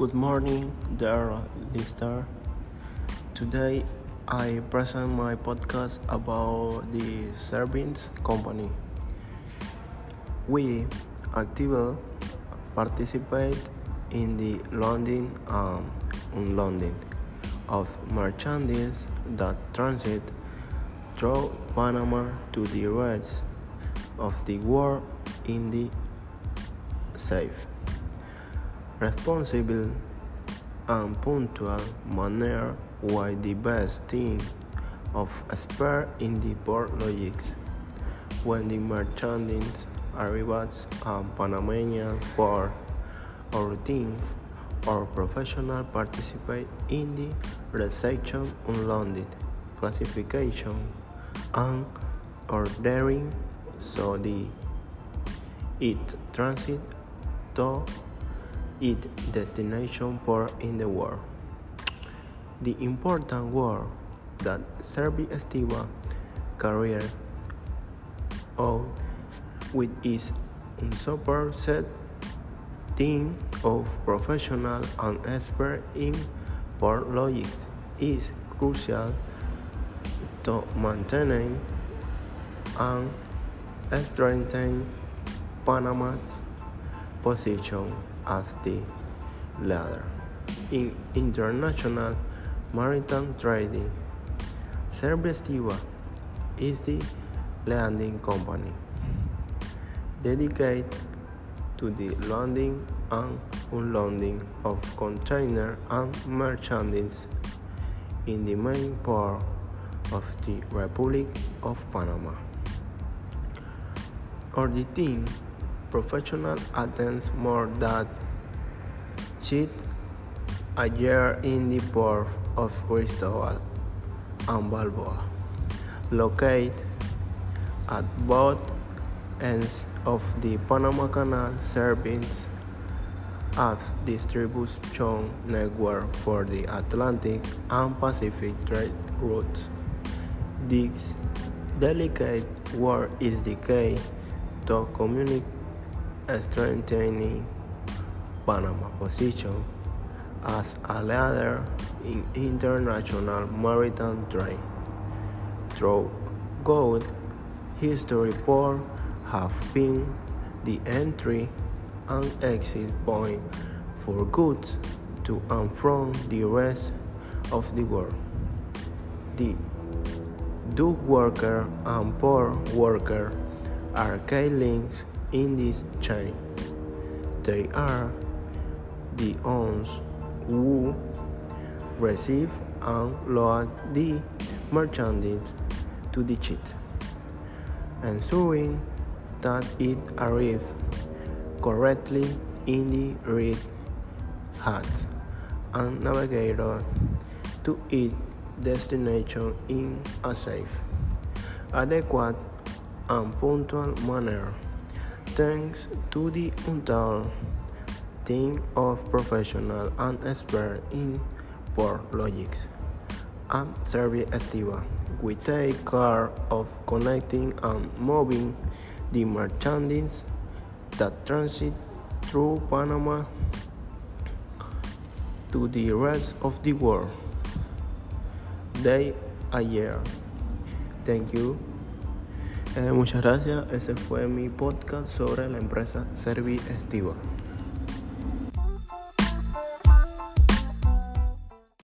Good morning, dear listener. Today I present my podcast about the Servins Company. We actively participate in the loading um, and unloading of merchandise that transit through Panama to the rest of the world in the safe, responsible, and punctual manner while the best team of spare in the port logistics. When the merchandise arrives at Panamanian port, our team or professional participate in the reception, unloading, classification, and ordering so the it transit to its destination port in the world. The important work that Servi Estiva career out with its super set team of professionals and experts in port logistics is crucial to maintain and strengthen Panama's position as the leader in international maritime trading. Estiva is the landing company dedicated to the loading and unloading of containers and merchandise in the main port of the Republic of Panama. Or the team professional attends more than cheat a year in the port of Cristobal and Balboa, located at both ends of the Panama Canal serving as distribution network for the Atlantic and Pacific trade routes. This delicate work is the key to communicate strengthening Panama's position as a leader in international maritime trade. Through good history ports have been the entry and exit point for goods to and from the rest of the world. The dock worker and port worker are key links in this chain. They are the ones who receive and load the merchandise to the ship, ensuring that it arrives correctly in the right hands and navigator to its destination in a safe, adequate, and punctual manner thanks to the entire team of professionals and experts in port logistics. At Servi Estiva, we take care of connecting and moving the merchandise that transit through Panama to the rest of the world. Day a year. Thank you. Eh, muchas gracias. Ese fue mi podcast sobre la empresa Servi Estiva.